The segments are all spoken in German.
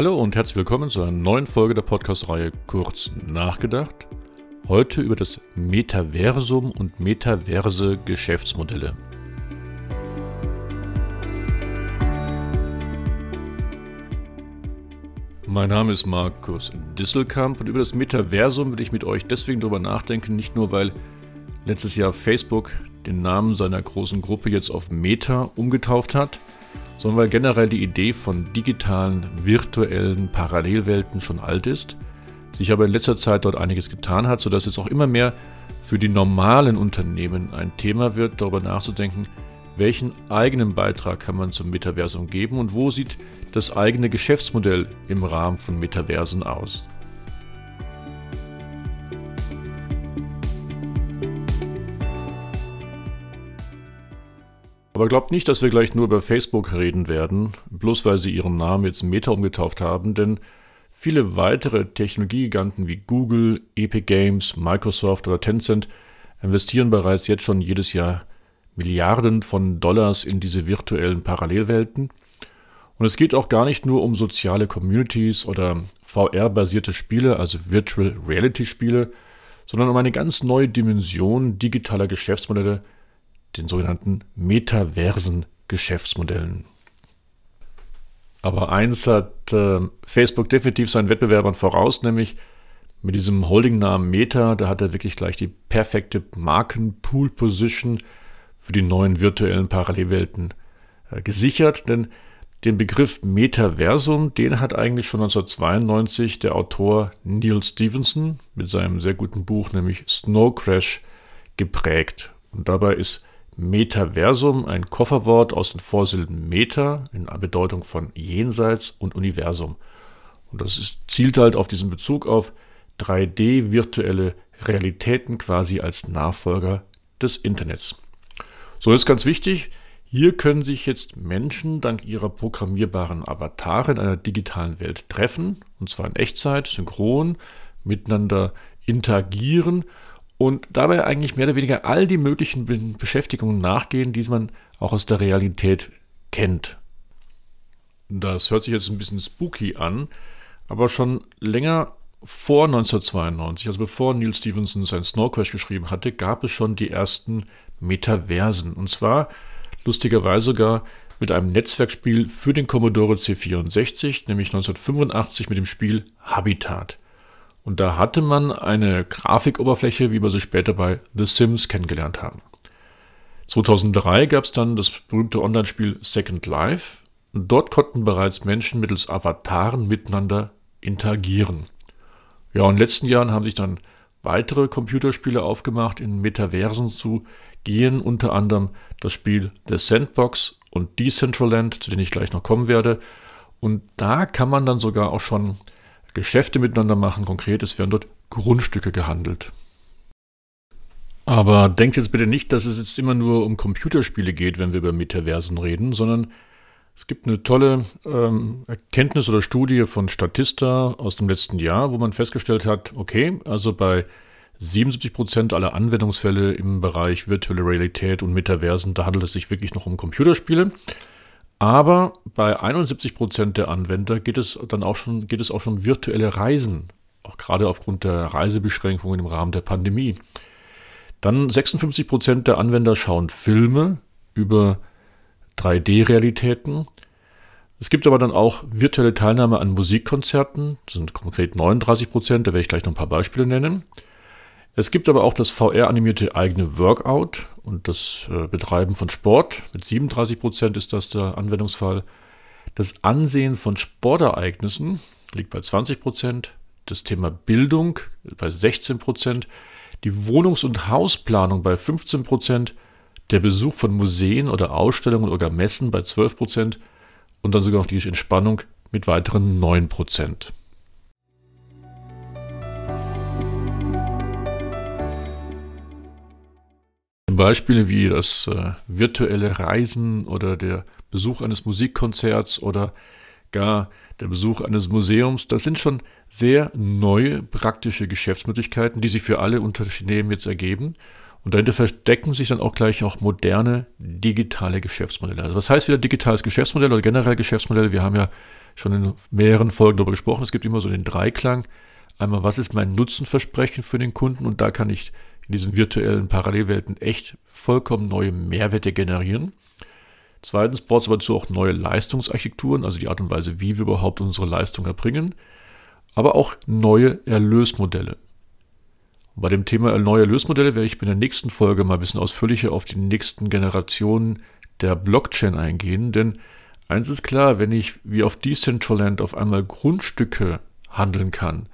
Hallo und herzlich willkommen zu einer neuen Folge der Podcast-Reihe Kurz nachgedacht. Heute über das Metaversum und metaverse Geschäftsmodelle. Mein Name ist Markus Disselkamp und über das Metaversum will ich mit euch deswegen darüber nachdenken, nicht nur weil letztes Jahr Facebook den Namen seiner großen Gruppe jetzt auf Meta umgetauft hat, sondern weil generell die Idee von digitalen, virtuellen Parallelwelten schon alt ist, sich aber in letzter Zeit dort einiges getan hat, sodass es auch immer mehr für die normalen Unternehmen ein Thema wird, darüber nachzudenken, welchen eigenen Beitrag kann man zum Metaversum geben und wo sieht das eigene Geschäftsmodell im Rahmen von Metaversen aus. Aber glaubt nicht, dass wir gleich nur über Facebook reden werden, bloß weil sie ihren Namen jetzt Meta umgetauft haben, denn viele weitere Technologiegiganten wie Google, Epic Games, Microsoft oder Tencent investieren bereits jetzt schon jedes Jahr Milliarden von Dollars in diese virtuellen Parallelwelten. Und es geht auch gar nicht nur um soziale Communities oder VR-basierte Spiele, also Virtual Reality Spiele, sondern um eine ganz neue Dimension digitaler Geschäftsmodelle, den sogenannten metaversen Geschäftsmodellen. Aber eins hat äh, Facebook definitiv seinen Wettbewerbern voraus, nämlich mit diesem Holdingnamen Meta, da hat er wirklich gleich die perfekte Marken-Pool-Position für die neuen virtuellen Parallelwelten äh, gesichert, denn den Begriff Metaversum, den hat eigentlich schon 1992 der Autor Neil Stevenson mit seinem sehr guten Buch, nämlich Snow Crash, geprägt. Und dabei ist Metaversum, ein Kofferwort aus den Vorsilben Meta in Bedeutung von Jenseits und Universum. Und das ist, zielt halt auf diesen Bezug auf 3D-virtuelle Realitäten quasi als Nachfolger des Internets. So ist ganz wichtig, hier können sich jetzt Menschen dank ihrer programmierbaren Avatare in einer digitalen Welt treffen, und zwar in Echtzeit, synchron, miteinander interagieren und dabei eigentlich mehr oder weniger all die möglichen Beschäftigungen nachgehen, die man auch aus der Realität kennt. Das hört sich jetzt ein bisschen spooky an, aber schon länger vor 1992, also bevor Neil Stevenson sein Snow Crash geschrieben hatte, gab es schon die ersten Metaversen. Und zwar lustigerweise sogar mit einem Netzwerkspiel für den Commodore C64, nämlich 1985 mit dem Spiel Habitat. Und da hatte man eine Grafikoberfläche, wie wir sie später bei The Sims kennengelernt haben. 2003 gab es dann das berühmte Online-Spiel Second Life. Und dort konnten bereits Menschen mittels Avataren miteinander interagieren. Ja, und in den letzten Jahren haben sich dann weitere Computerspiele aufgemacht, in Metaversen zu gehen, unter anderem das Spiel The Sandbox und Decentraland, zu denen ich gleich noch kommen werde. Und da kann man dann sogar auch schon Geschäfte miteinander machen. Konkret, es werden dort Grundstücke gehandelt. Aber denkt jetzt bitte nicht, dass es jetzt immer nur um Computerspiele geht, wenn wir über Metaversen reden, sondern es gibt eine tolle ähm, Erkenntnis oder Studie von Statista aus dem letzten Jahr, wo man festgestellt hat, okay, also bei 77 Prozent aller Anwendungsfälle im Bereich virtuelle Realität und Metaversen, da handelt es sich wirklich noch um Computerspiele. Aber bei 71 Prozent der Anwender geht es dann auch schon, geht es auch schon um virtuelle Reisen, auch gerade aufgrund der Reisebeschränkungen im Rahmen der Pandemie. Dann 56 Prozent der Anwender schauen Filme über 3D-Realitäten. Es gibt aber dann auch virtuelle Teilnahme an Musikkonzerten, das sind konkret 39 Prozent, da werde ich gleich noch ein paar Beispiele nennen. Es gibt aber auch das VR-animierte eigene Workout und das äh, Betreiben von Sport. Mit 37 Prozent ist das der Anwendungsfall. Das Ansehen von Sportereignissen liegt bei 20 Prozent. Das Thema Bildung bei 16 Prozent. Die Wohnungs- und Hausplanung bei 15 Prozent. Der Besuch von Museen oder Ausstellungen oder Messen bei 12 Prozent. Und dann sogar noch die Entspannung mit weiteren 9 Prozent. Beispiele wie das äh, virtuelle Reisen oder der Besuch eines Musikkonzerts oder gar der Besuch eines Museums, das sind schon sehr neue praktische Geschäftsmöglichkeiten, die sich für alle Unternehmen jetzt ergeben. Und dahinter verstecken sich dann auch gleich auch moderne digitale Geschäftsmodelle. Also was heißt wieder digitales Geschäftsmodell oder generell Geschäftsmodell? Wir haben ja schon in mehreren Folgen darüber gesprochen. Es gibt immer so den Dreiklang. Einmal, was ist mein Nutzenversprechen für den Kunden? Und da kann ich in diesen virtuellen Parallelwelten echt vollkommen neue Mehrwerte generieren. Zweitens braucht es aber dazu auch neue Leistungsarchitekturen, also die Art und Weise, wie wir überhaupt unsere Leistung erbringen, aber auch neue Erlösmodelle. Und bei dem Thema neue Erlösmodelle werde ich in der nächsten Folge mal ein bisschen ausführlicher auf die nächsten Generationen der Blockchain eingehen, denn eins ist klar, wenn ich wie auf Decentraland auf einmal Grundstücke handeln kann,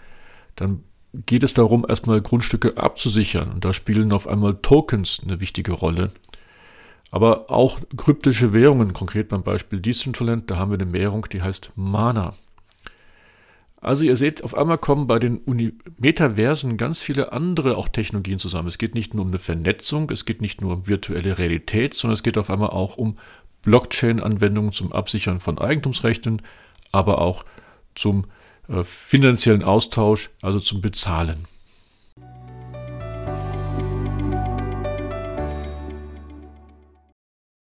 dann geht es darum, erstmal Grundstücke abzusichern. Und da spielen auf einmal Tokens eine wichtige Rolle. Aber auch kryptische Währungen, konkret beim Beispiel Decentraland, da haben wir eine Währung, die heißt Mana. Also ihr seht, auf einmal kommen bei den Uni Metaversen ganz viele andere auch Technologien zusammen. Es geht nicht nur um eine Vernetzung, es geht nicht nur um virtuelle Realität, sondern es geht auf einmal auch um Blockchain-Anwendungen zum Absichern von Eigentumsrechten, aber auch zum finanziellen Austausch, also zum Bezahlen.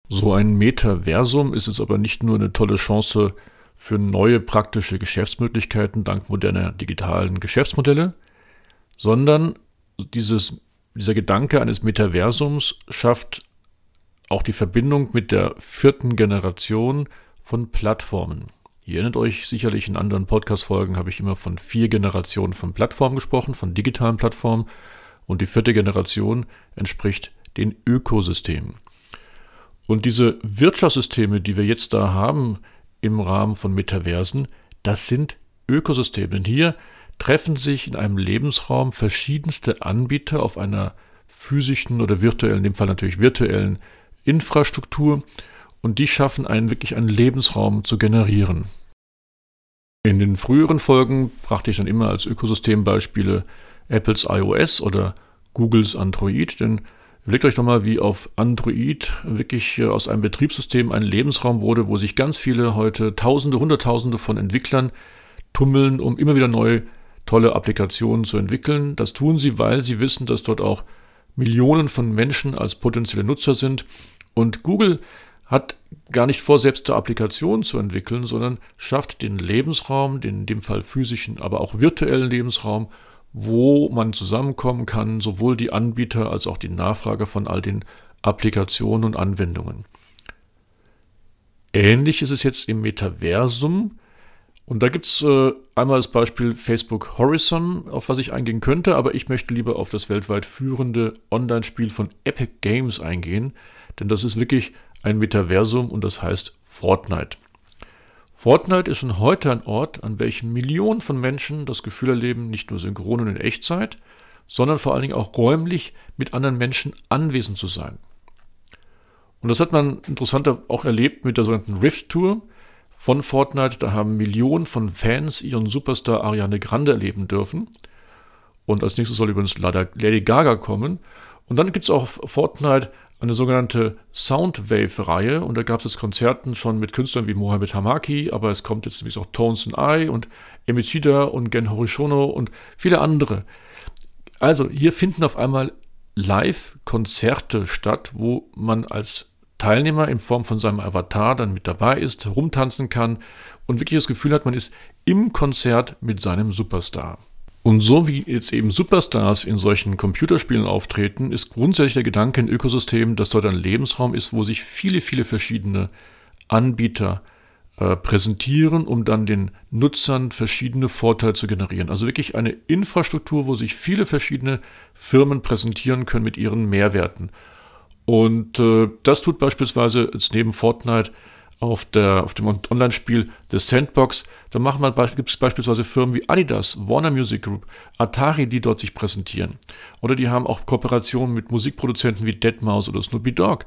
So ein Metaversum ist jetzt aber nicht nur eine tolle Chance für neue praktische Geschäftsmöglichkeiten dank moderner digitalen Geschäftsmodelle, sondern dieses, dieser Gedanke eines Metaversums schafft auch die Verbindung mit der vierten Generation von Plattformen. Ihr erinnert euch sicherlich, in anderen Podcast-Folgen habe ich immer von vier Generationen von Plattformen gesprochen, von digitalen Plattformen. Und die vierte Generation entspricht den Ökosystemen. Und diese Wirtschaftssysteme, die wir jetzt da haben im Rahmen von Metaversen, das sind Ökosysteme. Denn hier treffen sich in einem Lebensraum verschiedenste Anbieter auf einer physischen oder virtuellen, in dem Fall natürlich virtuellen Infrastruktur und die schaffen einen wirklich einen Lebensraum zu generieren. In den früheren Folgen brachte ich dann immer als Ökosystembeispiele Apples iOS oder Googles Android, denn überlegt euch doch mal, wie auf Android wirklich aus einem Betriebssystem ein Lebensraum wurde, wo sich ganz viele heute Tausende, Hunderttausende von Entwicklern tummeln, um immer wieder neue tolle Applikationen zu entwickeln. Das tun sie, weil sie wissen, dass dort auch Millionen von Menschen als potenzielle Nutzer sind. Und Google hat gar nicht vor, selbst eine Applikation zu entwickeln, sondern schafft den Lebensraum, den in dem Fall physischen, aber auch virtuellen Lebensraum, wo man zusammenkommen kann, sowohl die Anbieter als auch die Nachfrage von all den Applikationen und Anwendungen. Ähnlich ist es jetzt im Metaversum. Und da gibt es äh, einmal das Beispiel Facebook Horizon, auf was ich eingehen könnte, aber ich möchte lieber auf das weltweit führende Online-Spiel von Epic Games eingehen, denn das ist wirklich ein Metaversum und das heißt Fortnite. Fortnite ist schon heute ein Ort, an welchem Millionen von Menschen das Gefühl erleben, nicht nur synchron und in Echtzeit, sondern vor allen Dingen auch räumlich mit anderen Menschen anwesend zu sein. Und das hat man interessanter auch erlebt mit der sogenannten Rift Tour von Fortnite. Da haben Millionen von Fans ihren Superstar Ariane Grande erleben dürfen. Und als nächstes soll übrigens Lady Gaga kommen. Und dann gibt es auch Fortnite eine sogenannte Soundwave-Reihe und da gab es jetzt Konzerten schon mit Künstlern wie Mohamed Hamaki, aber es kommt jetzt nämlich auch Tones and I und Emichida und Gen Horishono und viele andere. Also hier finden auf einmal Live-Konzerte statt, wo man als Teilnehmer in Form von seinem Avatar dann mit dabei ist, rumtanzen kann und wirklich das Gefühl hat, man ist im Konzert mit seinem Superstar. Und so wie jetzt eben Superstars in solchen Computerspielen auftreten, ist grundsätzlich der Gedanke in Ökosystemen, dass dort ein Lebensraum ist, wo sich viele, viele verschiedene Anbieter äh, präsentieren, um dann den Nutzern verschiedene Vorteile zu generieren. Also wirklich eine Infrastruktur, wo sich viele verschiedene Firmen präsentieren können mit ihren Mehrwerten. Und äh, das tut beispielsweise jetzt neben Fortnite auf, der, auf dem Online-Spiel The Sandbox. Da gibt es beispielsweise Firmen wie Adidas, Warner Music Group, Atari, die dort sich präsentieren. Oder die haben auch Kooperationen mit Musikproduzenten wie Deadmau5 oder Snoopy Dogg.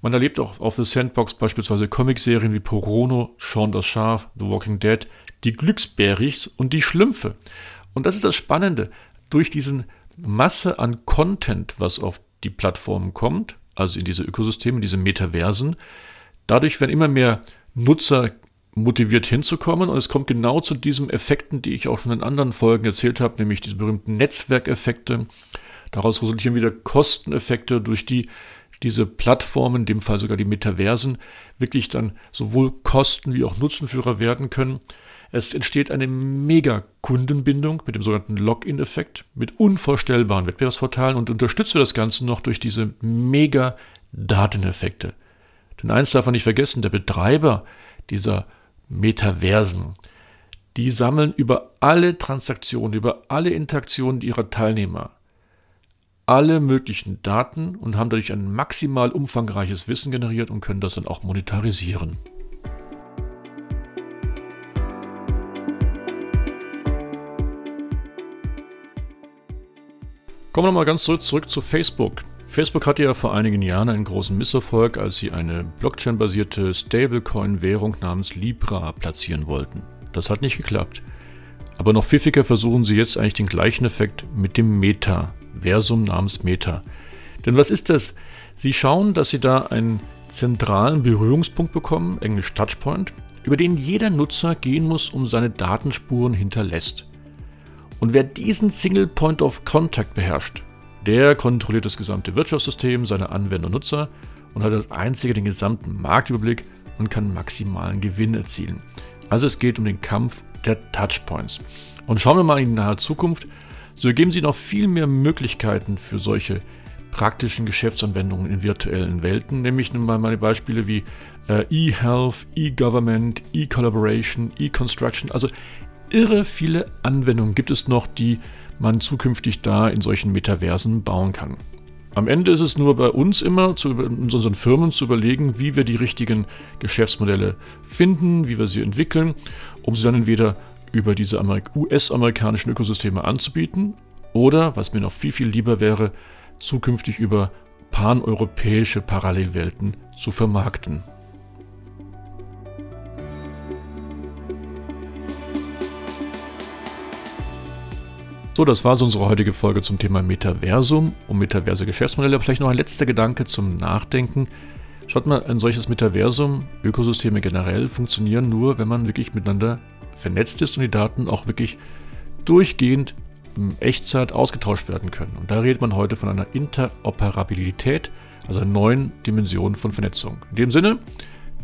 Man erlebt auch auf The Sandbox beispielsweise Comicserien wie Porono, Sean das Schaf, The Walking Dead, die Glücksbärigs und die Schlümpfe. Und das ist das Spannende. Durch diesen Masse an Content, was auf die Plattformen kommt, also in diese Ökosysteme, in diese Metaversen, Dadurch werden immer mehr Nutzer motiviert hinzukommen und es kommt genau zu diesen Effekten, die ich auch schon in anderen Folgen erzählt habe, nämlich diese berühmten Netzwerkeffekte. Daraus resultieren wieder Kosteneffekte, durch die diese Plattformen, in dem Fall sogar die Metaversen, wirklich dann sowohl Kosten wie auch Nutzenführer werden können. Es entsteht eine mega Kundenbindung mit dem sogenannten Login-Effekt, mit unvorstellbaren Wettbewerbsvorteilen und unterstützt das Ganze noch durch diese mega Dateneffekte. Denn eins darf man nicht vergessen, der Betreiber dieser Metaversen, die sammeln über alle Transaktionen, über alle Interaktionen ihrer Teilnehmer alle möglichen Daten und haben dadurch ein maximal umfangreiches Wissen generiert und können das dann auch monetarisieren. Kommen wir mal ganz zurück, zurück zu Facebook. Facebook hatte ja vor einigen Jahren einen großen Misserfolg, als sie eine Blockchain-basierte Stablecoin-Währung namens Libra platzieren wollten. Das hat nicht geklappt. Aber noch pfiffiger versuchen sie jetzt eigentlich den gleichen Effekt mit dem Meta-Versum namens Meta. Denn was ist das? Sie schauen, dass sie da einen zentralen Berührungspunkt bekommen, englisch Touchpoint, über den jeder Nutzer gehen muss, um seine Datenspuren hinterlässt. Und wer diesen Single Point of Contact beherrscht, der kontrolliert das gesamte Wirtschaftssystem, seine Anwender und Nutzer und hat als einziger den gesamten Marktüberblick und kann maximalen Gewinn erzielen. Also es geht um den Kampf der Touchpoints. Und schauen wir mal in die nahe Zukunft, so ergeben sich noch viel mehr Möglichkeiten für solche praktischen Geschäftsanwendungen in virtuellen Welten, nämlich mal meine Beispiele wie äh, E-Health, E-Government, E-Collaboration, E-Construction, also irre viele Anwendungen gibt es noch, die man zukünftig da in solchen Metaversen bauen kann. Am Ende ist es nur bei uns immer, zu, unseren Firmen zu überlegen, wie wir die richtigen Geschäftsmodelle finden, wie wir sie entwickeln, um sie dann entweder über diese US-amerikanischen Ökosysteme anzubieten oder, was mir noch viel, viel lieber wäre, zukünftig über paneuropäische Parallelwelten zu vermarkten. So, das war so unsere heutige Folge zum Thema Metaversum und metaverse Geschäftsmodelle. Vielleicht noch ein letzter Gedanke zum Nachdenken. Schaut mal, ein solches Metaversum, Ökosysteme generell funktionieren nur, wenn man wirklich miteinander vernetzt ist und die Daten auch wirklich durchgehend in Echtzeit ausgetauscht werden können. Und da redet man heute von einer Interoperabilität, also einer neuen Dimension von Vernetzung. In dem Sinne,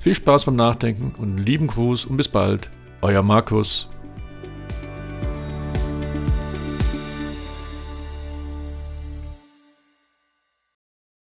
viel Spaß beim Nachdenken und lieben Gruß und bis bald, euer Markus.